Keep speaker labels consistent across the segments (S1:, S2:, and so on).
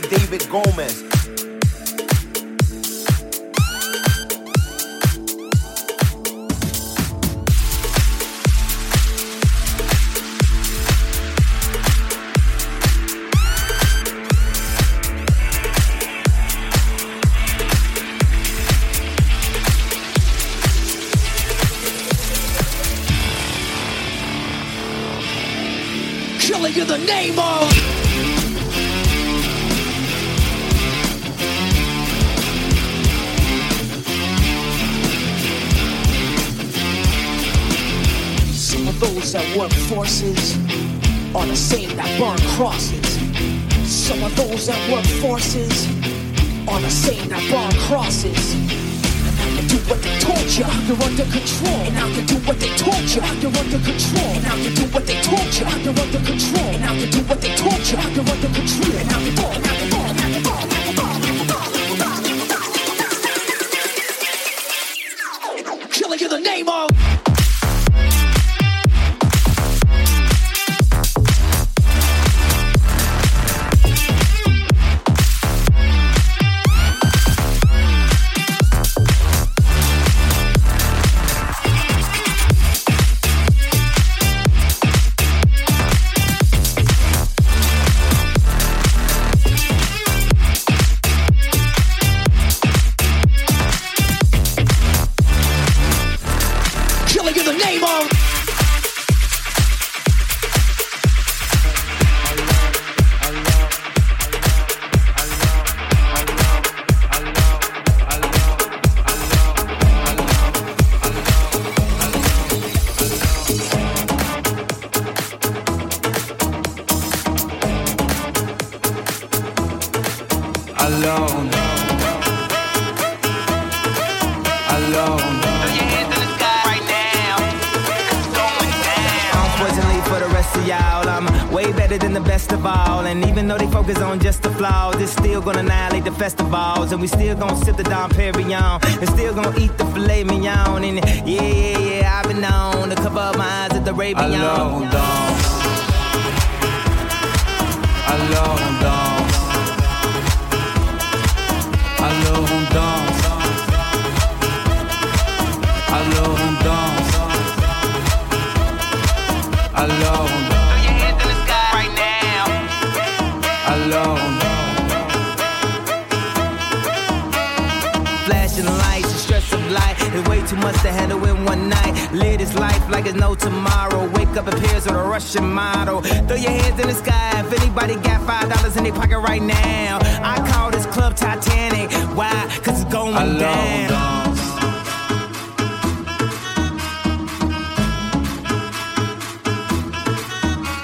S1: David Gomez.
S2: Crosses. Some of those that work forces are the same that burn crosses. And now you do what they told you, you're under control. And now you do what they told you, you're under control. And now you do what they told you, you're under control. And now you do what they told you, you're under control. And now you do, now you do,
S3: Alone.
S4: Throw your hands in the sky right now.
S3: Alone.
S4: It's way too much to handle in one night. Live this life like it's no tomorrow. Wake up in pairs with a Russian model. Throw your hands in the sky if anybody got five dollars in their pocket right now. I call this club Titanic. Why? Cause it's going
S3: Alone
S4: down.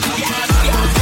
S3: Yeah.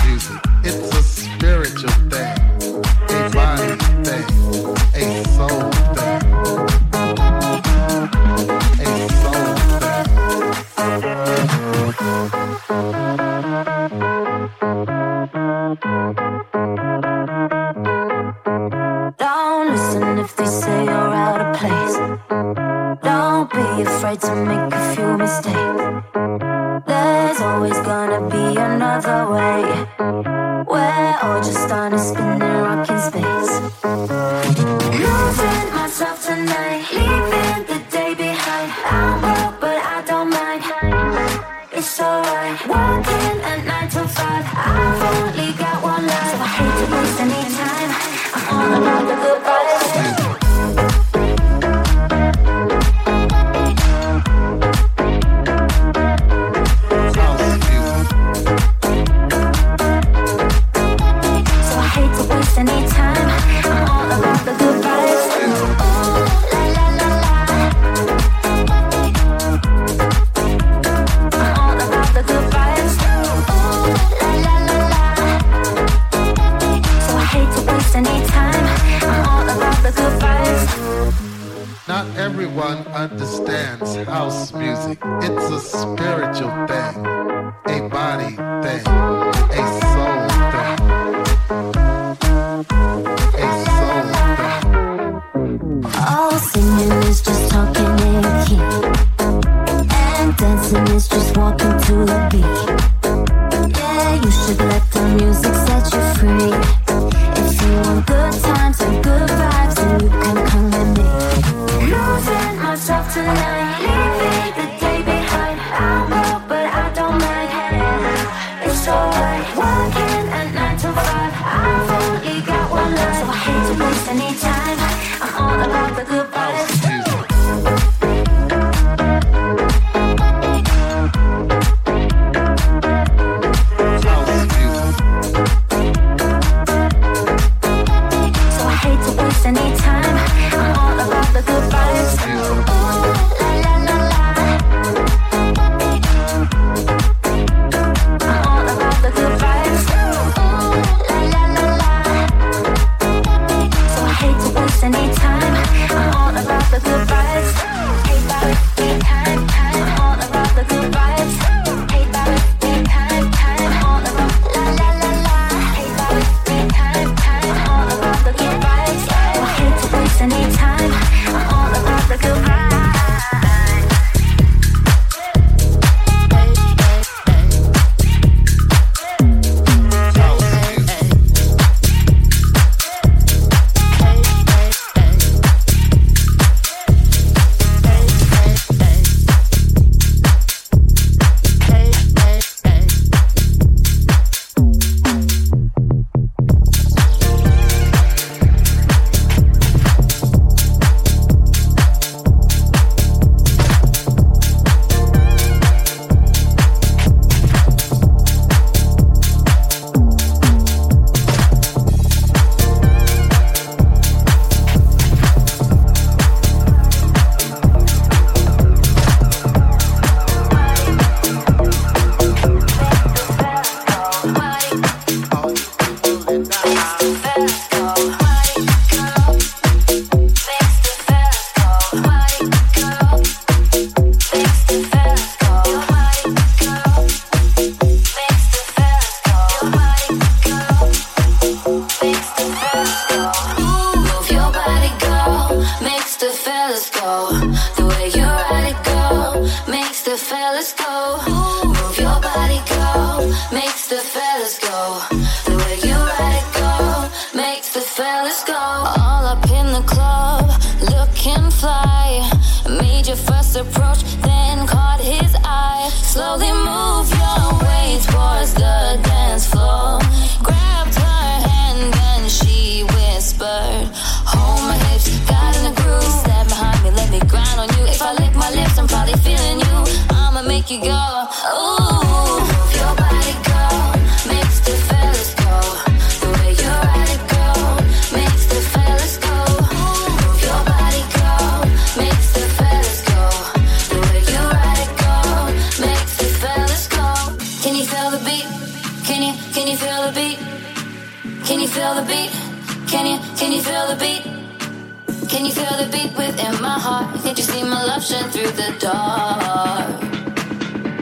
S5: eruption through the dark.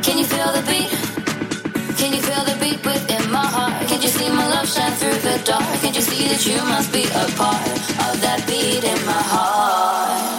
S5: Can you feel the beat? Can you feel the beat within my heart? Can you see my love shine through the dark? Can you see that you must be a part of that beat in my heart?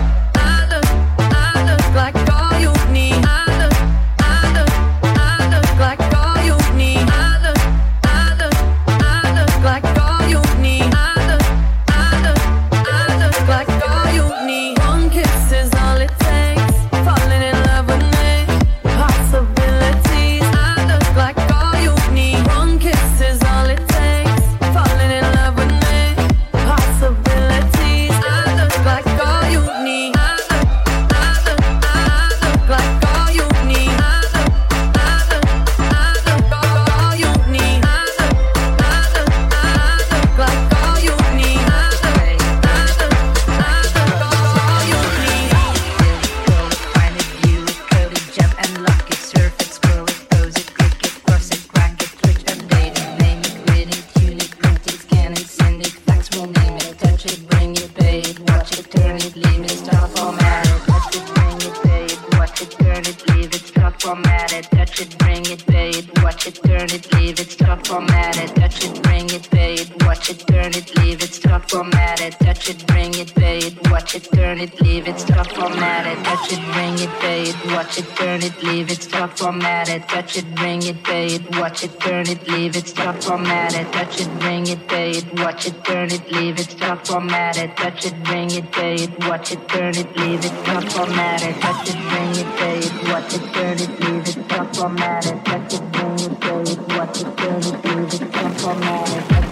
S6: watch it, turn it, leave it, stop formatted. Touch it, ring it, pay it, watch it, turn it, leave it, stop formatted. Touch it, bring it, pay it, watch it, turn it, leave it, stop formatted. Touch it, bring it, pay it, watch it, turn it, leave it, stop formatted. Touch it, bring it, pay it, watch it, turn it, leave it, stop formatted. Touch it, bring it, pay it, watch it, turn it, leave it, stop formatted. Touch it, bring it, pay it, watch it, turn it, leave it, stop formatted.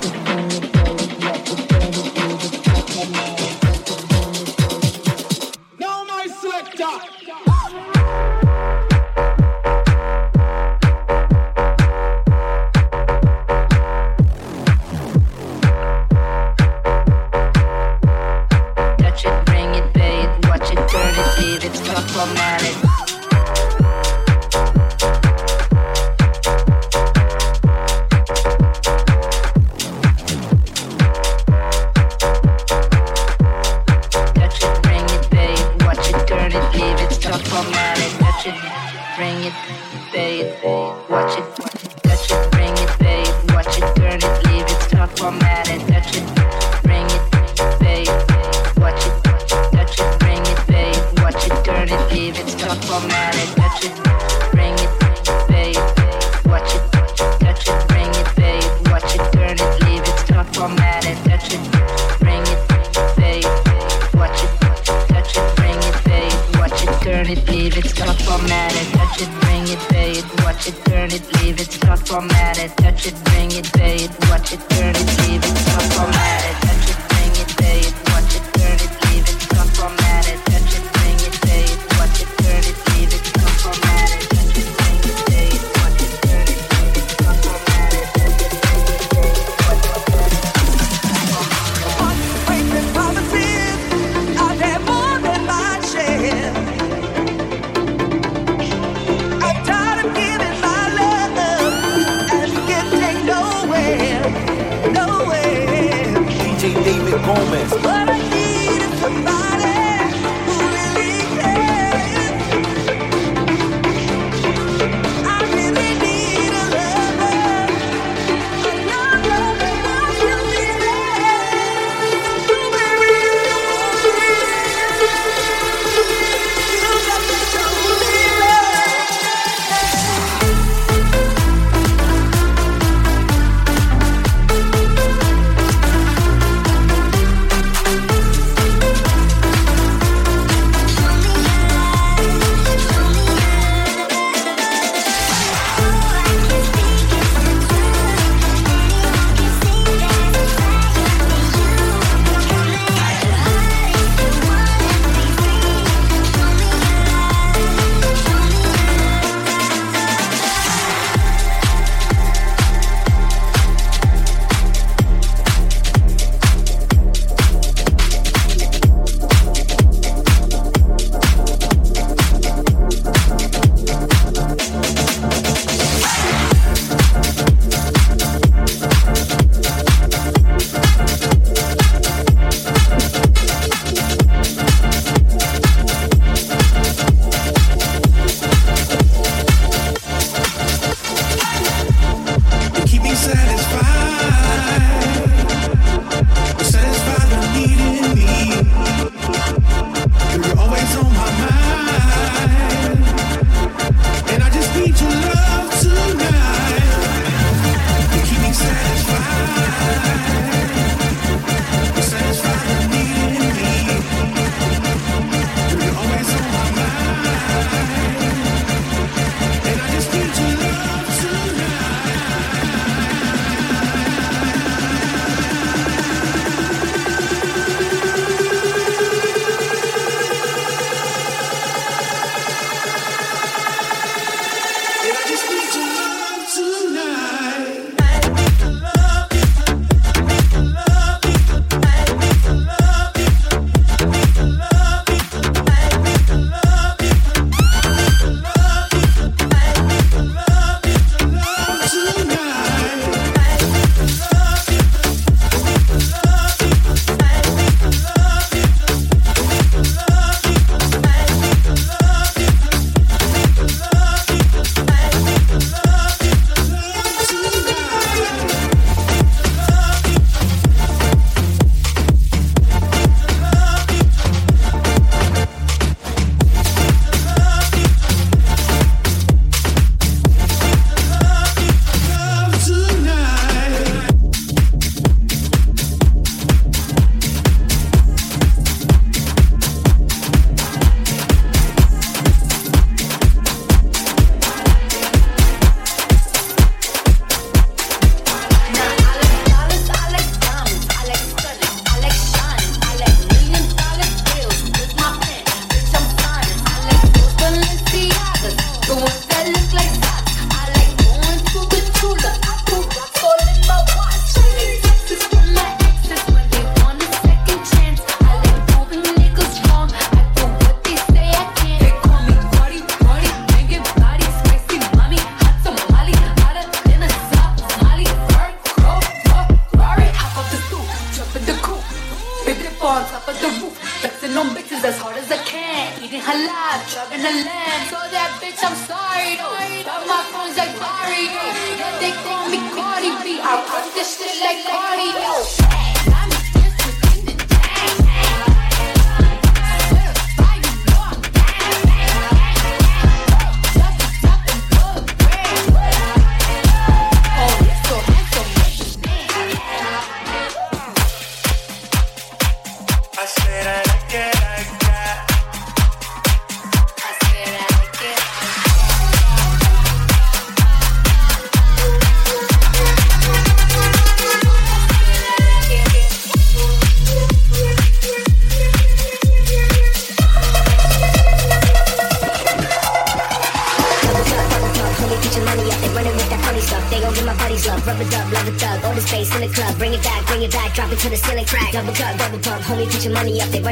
S6: touch it, bring it, pay it, watch it, turn it.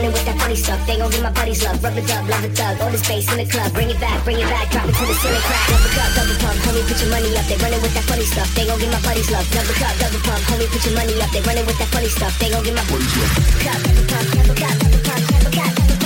S7: Money up. They running with that funny stuff. They gon' give my buddies love. Rub it up, love it thug. All the space in the club. Bring it back, bring it back. Drop it to the ceiling crack. Double cup, double pump. Homie, put your money up. They running with that funny stuff. They gon' give my buddies love. Double cup, double pump. Homie, put your money up. They running with that funny stuff. They gon' give my buddies love. Cup, double pump, double cup, double pump, double cup, double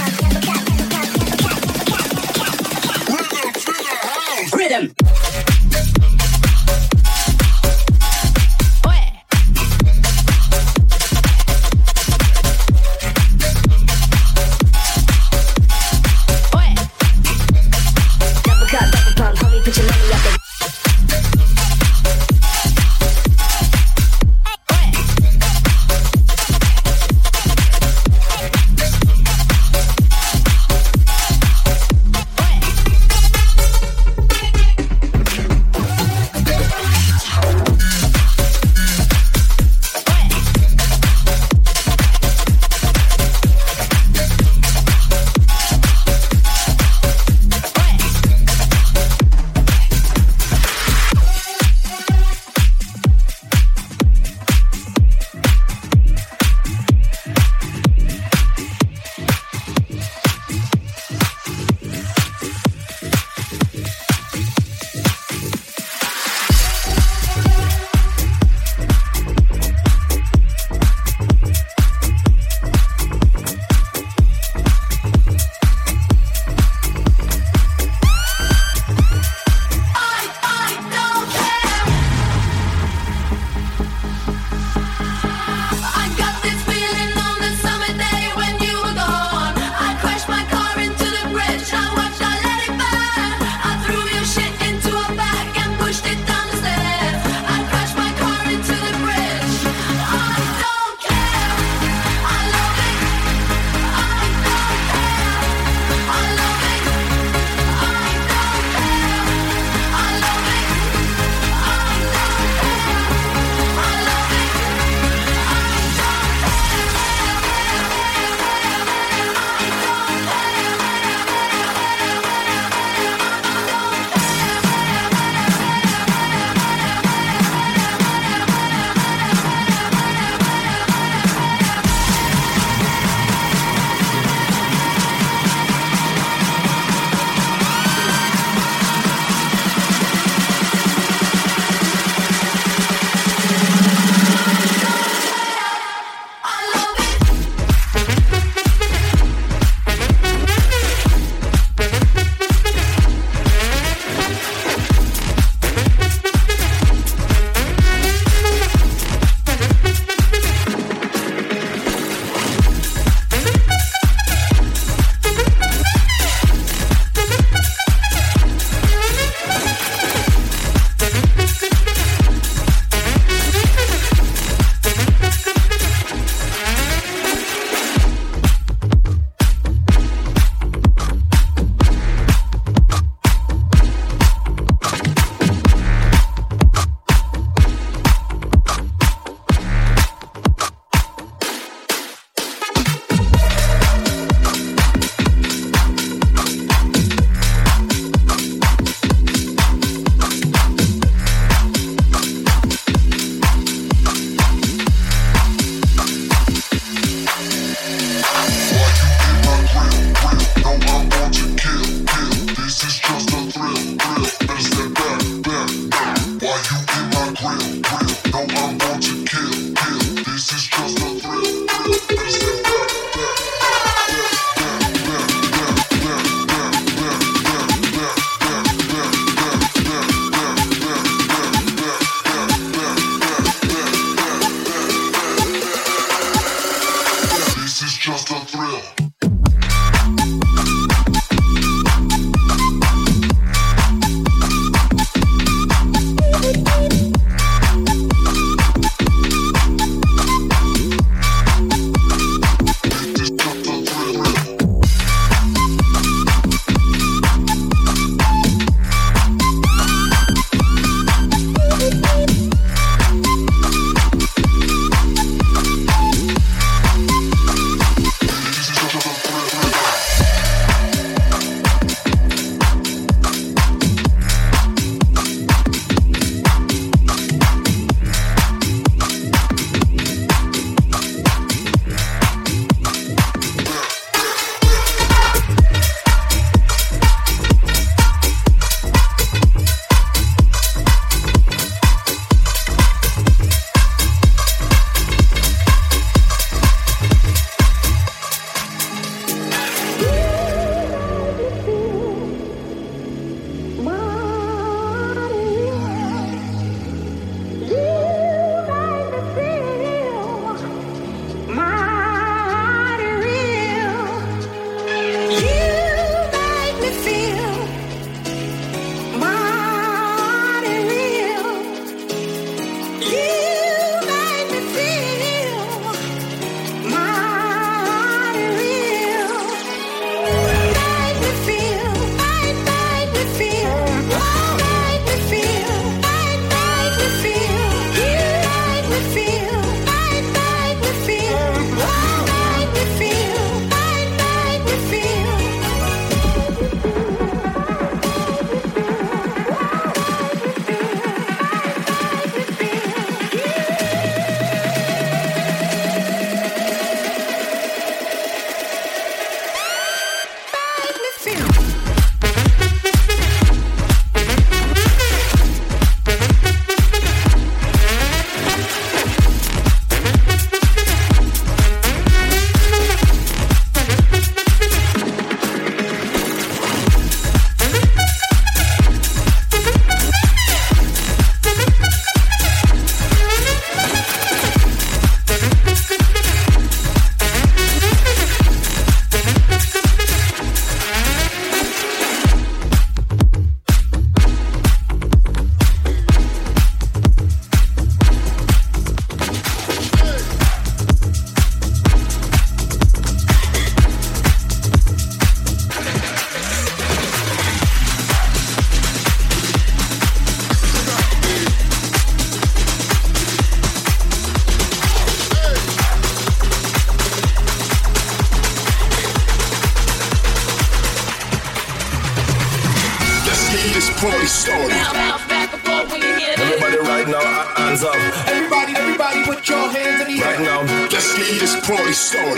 S8: started.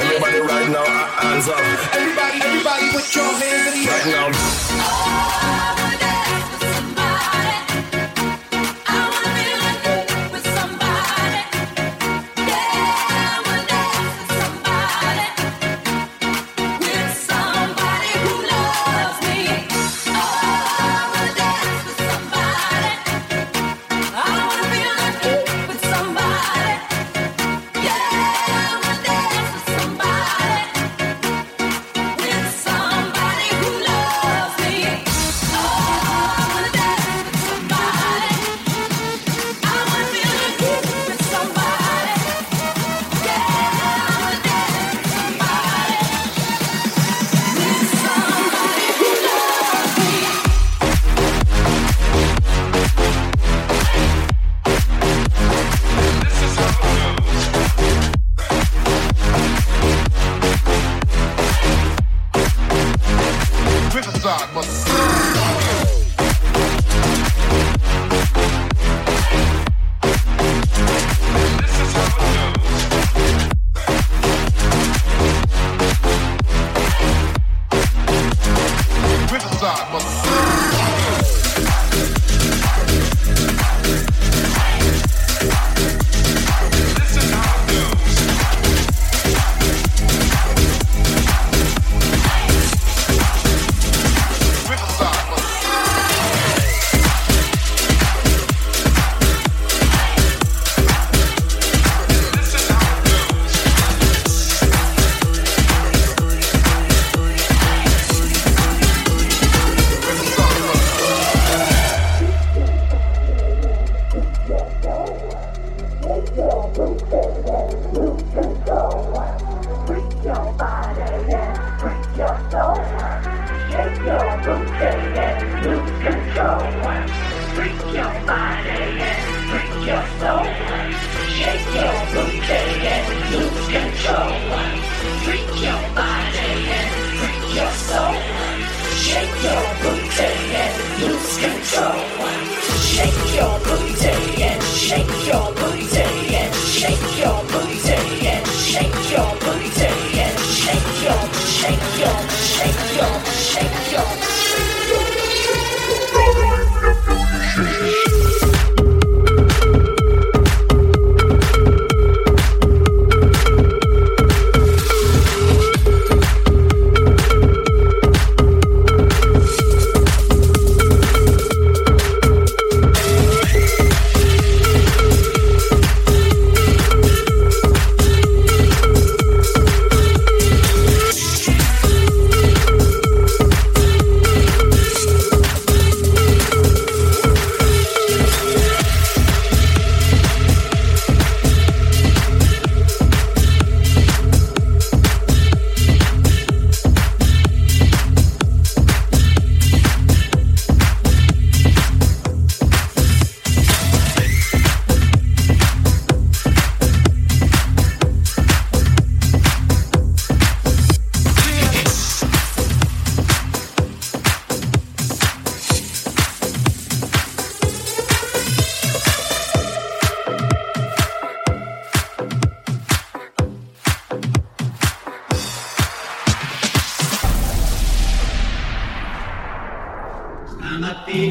S8: Everybody right now, uh, hands up. Everybody, everybody, put your hands in the air. Right now.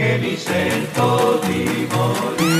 S9: che mi sento di morire.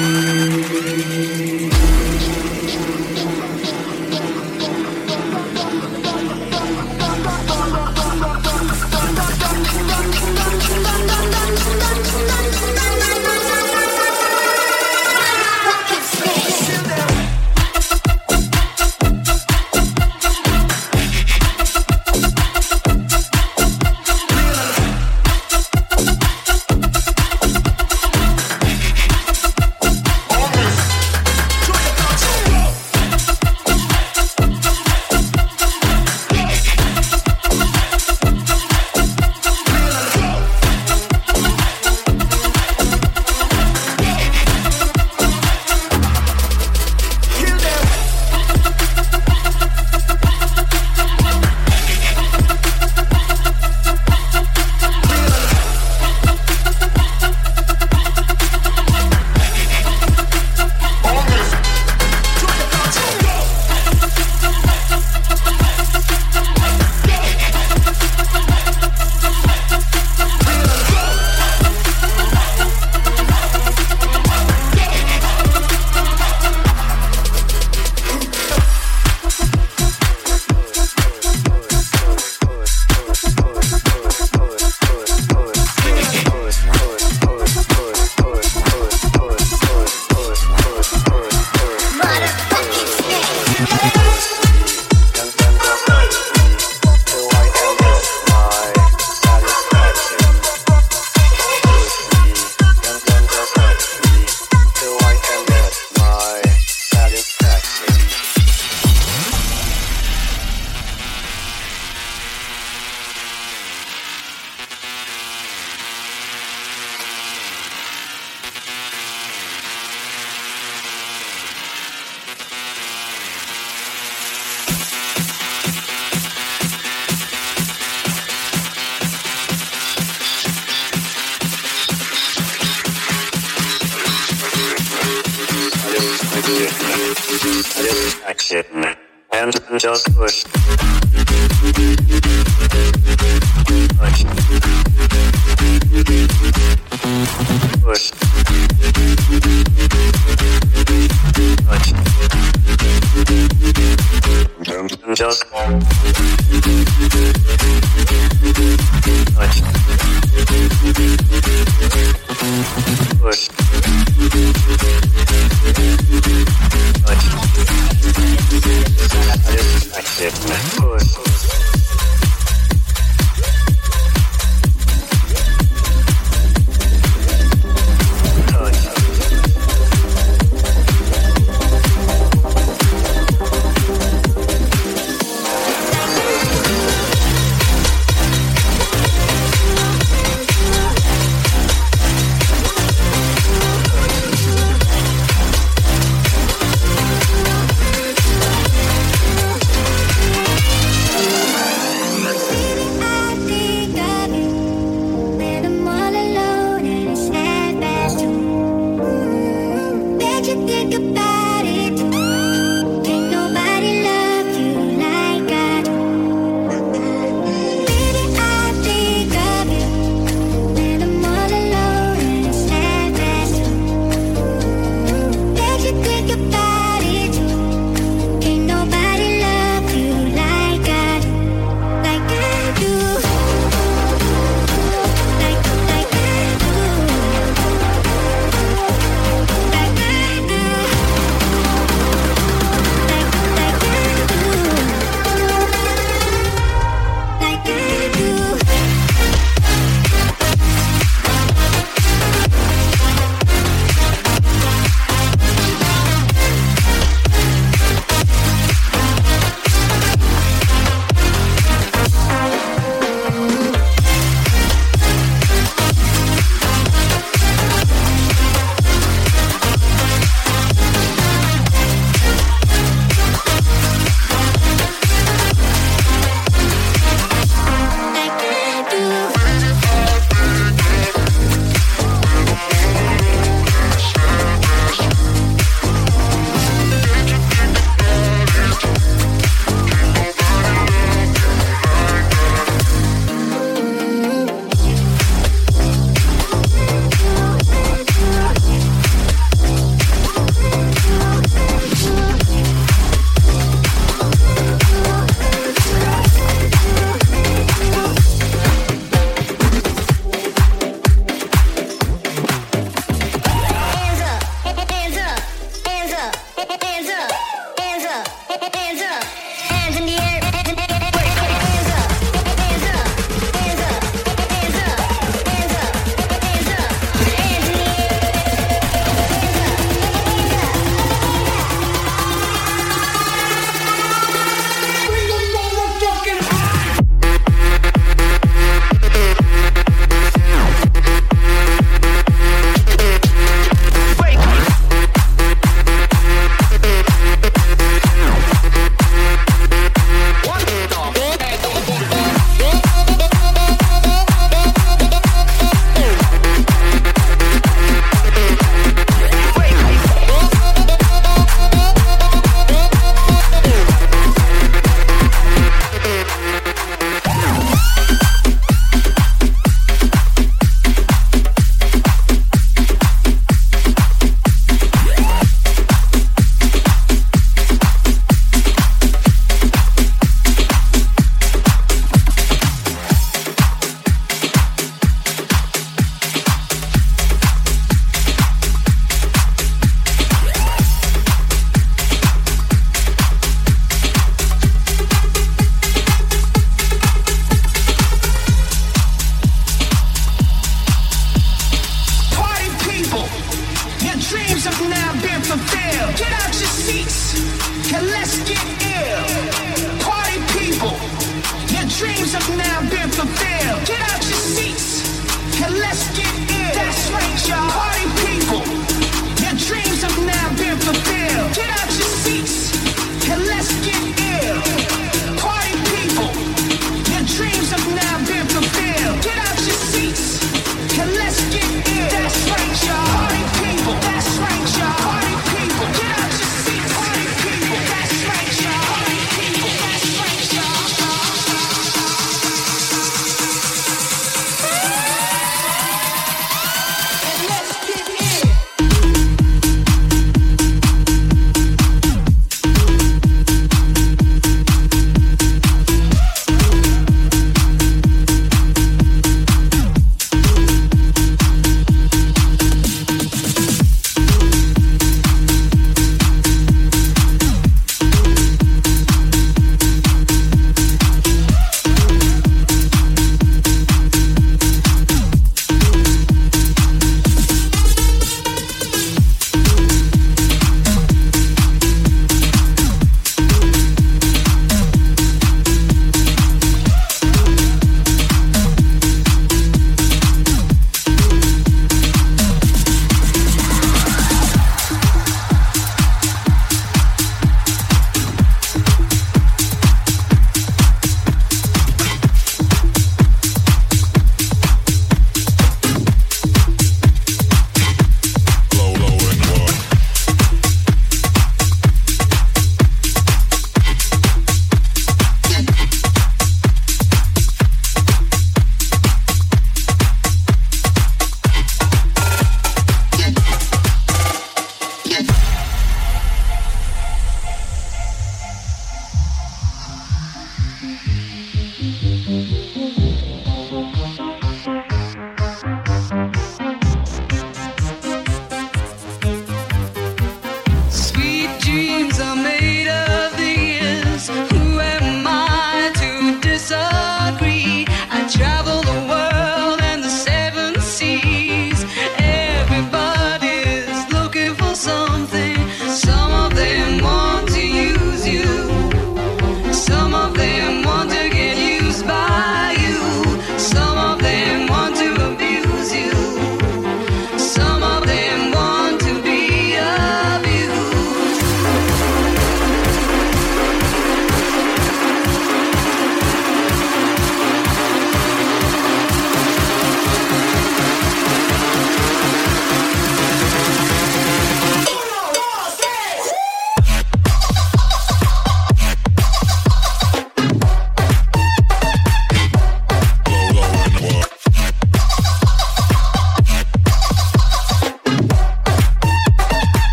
S10: action and just push. Push. Push. Push. Just push. Push.
S11: activeness.